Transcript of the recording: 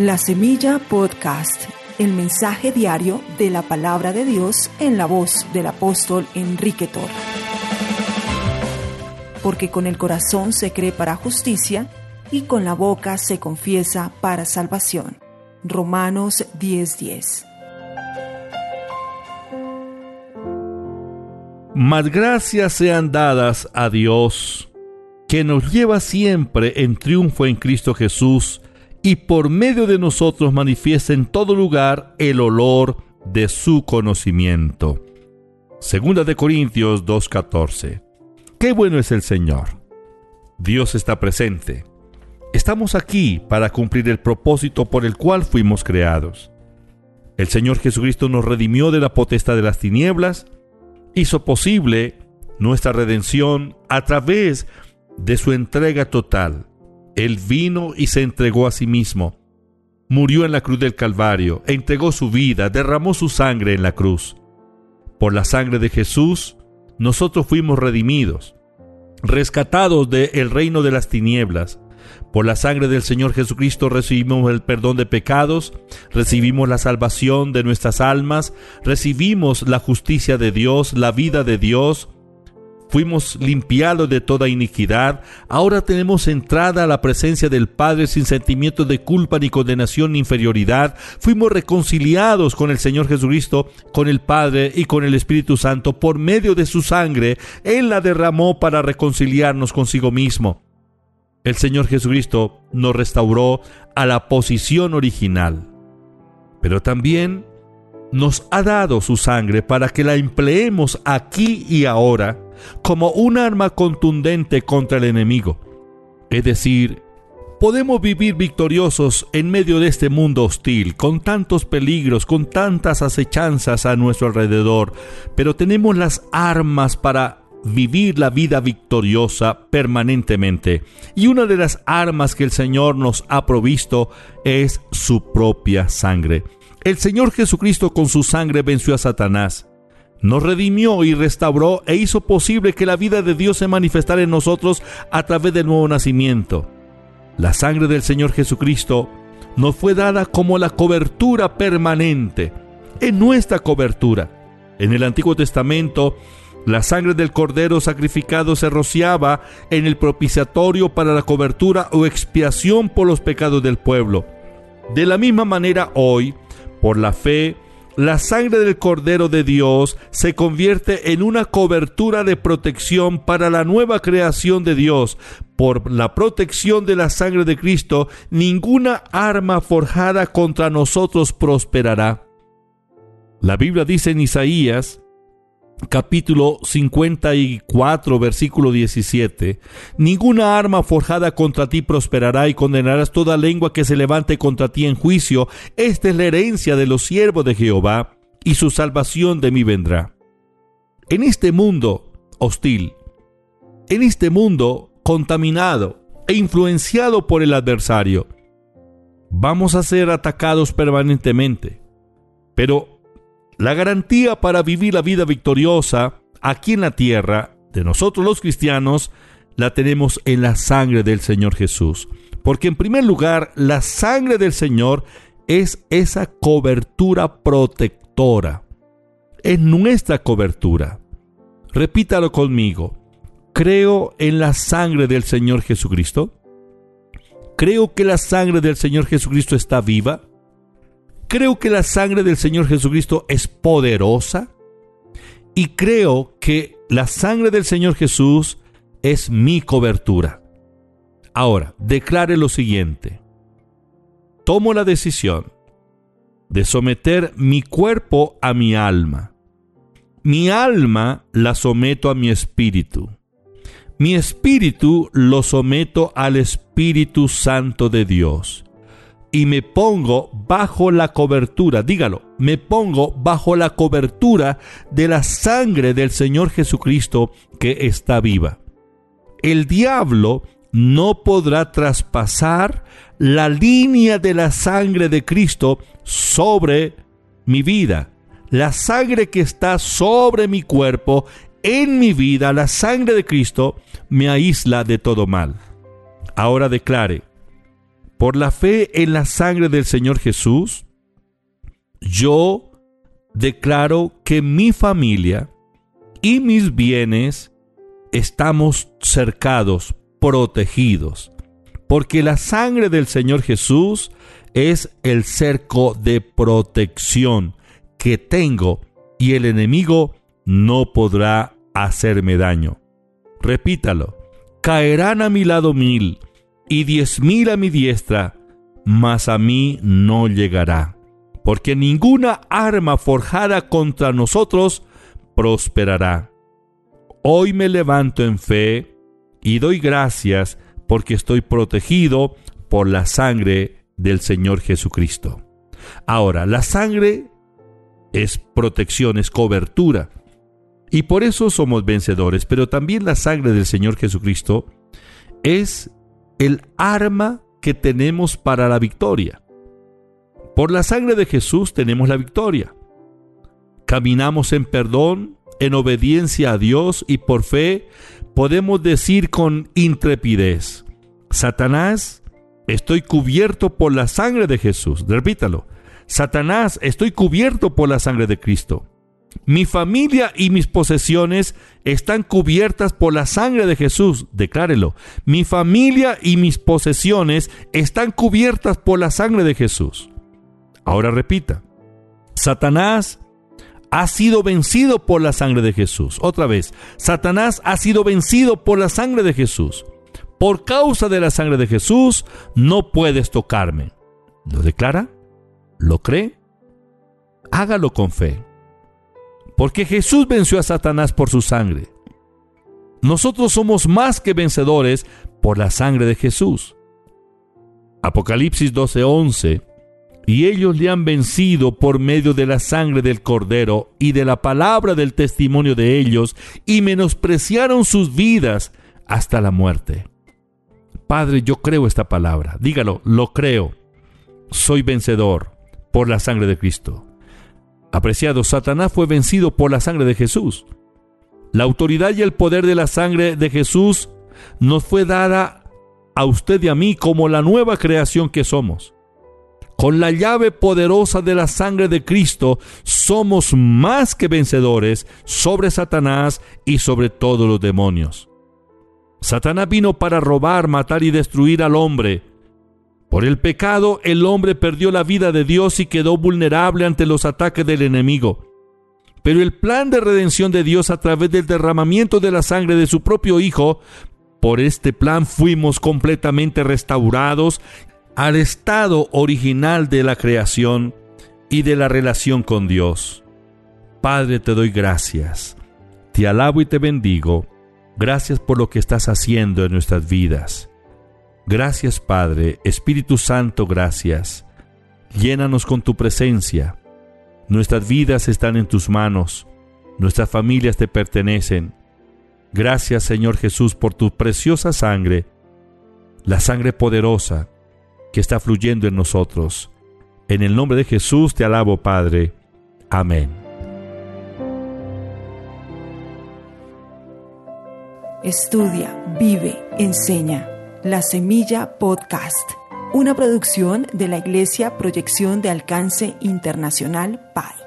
La Semilla Podcast, el mensaje diario de la palabra de Dios en la voz del apóstol Enrique Torre. Porque con el corazón se cree para justicia y con la boca se confiesa para salvación. Romanos 10:10. Más gracias sean dadas a Dios, que nos lleva siempre en triunfo en Cristo Jesús, y por medio de nosotros manifiesta en todo lugar el olor de su conocimiento. Segunda de Corintios 2:14. Qué bueno es el Señor. Dios está presente. Estamos aquí para cumplir el propósito por el cual fuimos creados. El Señor Jesucristo nos redimió de la potestad de las tinieblas, hizo posible nuestra redención a través de su entrega total él vino y se entregó a sí mismo. Murió en la cruz del Calvario, entregó su vida, derramó su sangre en la cruz. Por la sangre de Jesús, nosotros fuimos redimidos, rescatados del reino de las tinieblas. Por la sangre del Señor Jesucristo recibimos el perdón de pecados, recibimos la salvación de nuestras almas, recibimos la justicia de Dios, la vida de Dios, fuimos limpiados de toda iniquidad, ahora tenemos entrada a la presencia del Padre sin sentimientos de culpa ni condenación ni inferioridad, fuimos reconciliados con el Señor Jesucristo, con el Padre y con el Espíritu Santo. Por medio de su sangre, Él la derramó para reconciliarnos consigo mismo. El Señor Jesucristo nos restauró a la posición original, pero también nos ha dado su sangre para que la empleemos aquí y ahora como un arma contundente contra el enemigo. Es decir, podemos vivir victoriosos en medio de este mundo hostil, con tantos peligros, con tantas acechanzas a nuestro alrededor, pero tenemos las armas para vivir la vida victoriosa permanentemente. Y una de las armas que el Señor nos ha provisto es su propia sangre. El Señor Jesucristo con su sangre venció a Satanás nos redimió y restauró e hizo posible que la vida de Dios se manifestara en nosotros a través del nuevo nacimiento. La sangre del Señor Jesucristo nos fue dada como la cobertura permanente, en nuestra cobertura. En el Antiguo Testamento, la sangre del cordero sacrificado se rociaba en el propiciatorio para la cobertura o expiación por los pecados del pueblo. De la misma manera hoy, por la fe, la sangre del Cordero de Dios se convierte en una cobertura de protección para la nueva creación de Dios. Por la protección de la sangre de Cristo, ninguna arma forjada contra nosotros prosperará. La Biblia dice en Isaías capítulo 54, versículo 17. Ninguna arma forjada contra ti prosperará y condenarás toda lengua que se levante contra ti en juicio. Esta es la herencia de los siervos de Jehová y su salvación de mí vendrá. En este mundo hostil, en este mundo contaminado e influenciado por el adversario, vamos a ser atacados permanentemente. Pero la garantía para vivir la vida victoriosa aquí en la tierra de nosotros los cristianos la tenemos en la sangre del Señor Jesús. Porque en primer lugar, la sangre del Señor es esa cobertura protectora. Es nuestra cobertura. Repítalo conmigo. Creo en la sangre del Señor Jesucristo. Creo que la sangre del Señor Jesucristo está viva Creo que la sangre del Señor Jesucristo es poderosa y creo que la sangre del Señor Jesús es mi cobertura. Ahora, declare lo siguiente. Tomo la decisión de someter mi cuerpo a mi alma. Mi alma la someto a mi espíritu. Mi espíritu lo someto al Espíritu Santo de Dios y me pongo bajo la cobertura, dígalo, me pongo bajo la cobertura de la sangre del Señor Jesucristo que está viva. El diablo no podrá traspasar la línea de la sangre de Cristo sobre mi vida. La sangre que está sobre mi cuerpo, en mi vida, la sangre de Cristo, me aísla de todo mal. Ahora declare, por la fe en la sangre del Señor Jesús, yo declaro que mi familia y mis bienes estamos cercados, protegidos, porque la sangre del Señor Jesús es el cerco de protección que tengo y el enemigo no podrá hacerme daño. Repítalo, caerán a mi lado mil y diez mil a mi diestra, mas a mí no llegará, porque ninguna arma forjada contra nosotros prosperará. Hoy me levanto en fe y doy gracias porque estoy protegido por la sangre del Señor Jesucristo. Ahora, la sangre es protección, es cobertura. Y por eso somos vencedores, pero también la sangre del Señor Jesucristo es el arma que tenemos para la victoria. Por la sangre de Jesús tenemos la victoria. Caminamos en perdón, en obediencia a Dios y por fe podemos decir con intrepidez, Satanás, estoy cubierto por la sangre de Jesús. Repítalo, Satanás, estoy cubierto por la sangre de Cristo. Mi familia y mis posesiones están cubiertas por la sangre de Jesús. Declárelo. Mi familia y mis posesiones están cubiertas por la sangre de Jesús. Ahora repita. Satanás ha sido vencido por la sangre de Jesús. Otra vez. Satanás ha sido vencido por la sangre de Jesús. Por causa de la sangre de Jesús no puedes tocarme. ¿Lo declara? ¿Lo cree? Hágalo con fe. Porque Jesús venció a Satanás por su sangre. Nosotros somos más que vencedores por la sangre de Jesús. Apocalipsis 12:11 Y ellos le han vencido por medio de la sangre del cordero y de la palabra del testimonio de ellos, y menospreciaron sus vidas hasta la muerte. Padre, yo creo esta palabra. Dígalo, lo creo. Soy vencedor por la sangre de Cristo. Apreciado, Satanás fue vencido por la sangre de Jesús. La autoridad y el poder de la sangre de Jesús nos fue dada a usted y a mí como la nueva creación que somos. Con la llave poderosa de la sangre de Cristo somos más que vencedores sobre Satanás y sobre todos los demonios. Satanás vino para robar, matar y destruir al hombre, por el pecado el hombre perdió la vida de Dios y quedó vulnerable ante los ataques del enemigo. Pero el plan de redención de Dios a través del derramamiento de la sangre de su propio Hijo, por este plan fuimos completamente restaurados al estado original de la creación y de la relación con Dios. Padre, te doy gracias. Te alabo y te bendigo. Gracias por lo que estás haciendo en nuestras vidas. Gracias Padre, Espíritu Santo, gracias. Llénanos con tu presencia. Nuestras vidas están en tus manos, nuestras familias te pertenecen. Gracias Señor Jesús por tu preciosa sangre, la sangre poderosa que está fluyendo en nosotros. En el nombre de Jesús te alabo Padre. Amén. Estudia, vive, enseña. La Semilla Podcast, una producción de la Iglesia Proyección de Alcance Internacional PAI.